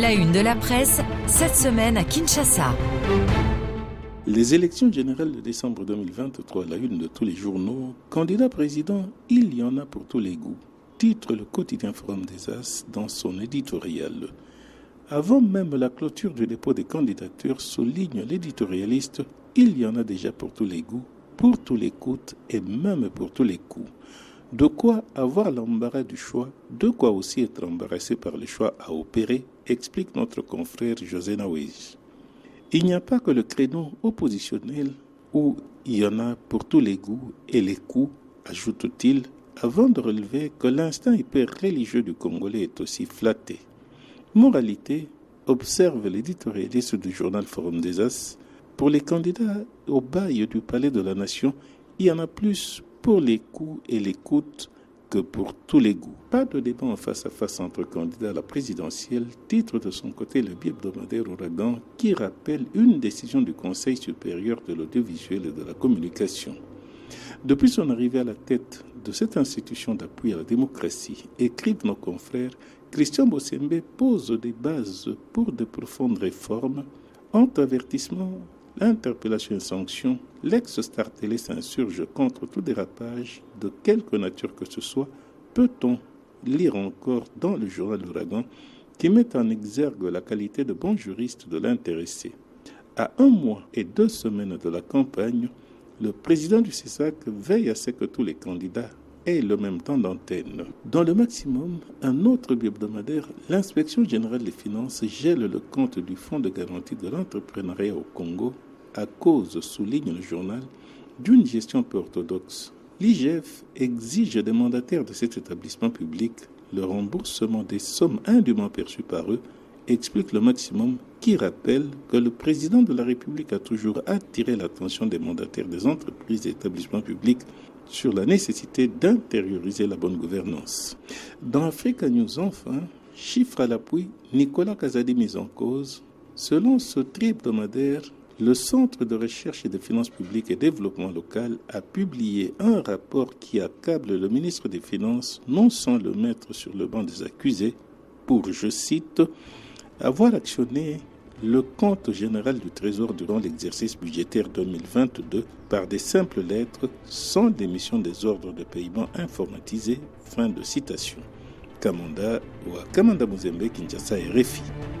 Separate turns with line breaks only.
La une de la presse, cette semaine à Kinshasa.
Les élections générales de décembre 2023, la une de tous les journaux, candidat président, il y en a pour tous les goûts, titre le quotidien Forum des As dans son éditorial. Avant même la clôture du dépôt des candidatures, souligne l'éditorialiste, il y en a déjà pour tous les goûts, pour tous les coûts et même pour tous les coups. De quoi avoir l'embarras du choix, de quoi aussi être embarrassé par le choix à opérer, explique notre confrère José Nawij. Il n'y a pas que le créneau oppositionnel où il y en a pour tous les goûts et les coups, ajoute-t-il, avant de relever que l'instinct hyper religieux du Congolais est aussi flatté. Moralité, observe l'éditorialiste du journal Forum des As, pour les candidats au bail du Palais de la Nation, il y en a plus pour les coups et les coûts que pour tous les goûts. Pas de débat en face à face entre candidats à la présidentielle, titre de son côté le bi-hebdomadaire Ouragan, qui rappelle une décision du Conseil supérieur de l'audiovisuel et de la communication. Depuis son arrivée à la tête de cette institution d'appui à la démocratie, écrivent nos confrères, Christian Bossembe pose des bases pour de profondes réformes, entre avertissement, interpellation et sanction, l'ex-star télé s'insurge contre tout dérapage de quelque nature que ce soit, peut-on lire encore dans le journal L'Ouragan qui met en exergue la qualité de bon juriste de l'intéressé? À un mois et deux semaines de la campagne, le président du CESAC veille à ce que tous les candidats aient le même temps d'antenne. Dans le maximum, un autre hebdomadaire, l'inspection générale des finances gèle le compte du Fonds de garantie de l'entrepreneuriat au Congo à cause, souligne le journal, d'une gestion peu orthodoxe. L'IGF exige des mandataires de cet établissement public le remboursement des sommes indûment perçues par eux, explique le maximum qui rappelle que le président de la République a toujours attiré l'attention des mandataires des entreprises et établissements publics sur la nécessité d'intérioriser la bonne gouvernance. Dans Africa News, enfin, chiffre à l'appui, Nicolas Kazadi mis en cause. Selon ce tri-hebdomadaire, le Centre de recherche et de finances publiques et développement local a publié un rapport qui accable le ministre des Finances, non sans le mettre sur le banc des accusés, pour, je cite, avoir actionné le compte général du Trésor durant l'exercice budgétaire 2022 par des simples lettres sans démission des ordres de paiement informatisés. Fin de citation. Kamanda ou Kamanda Muzembe, Kinshasa RFI.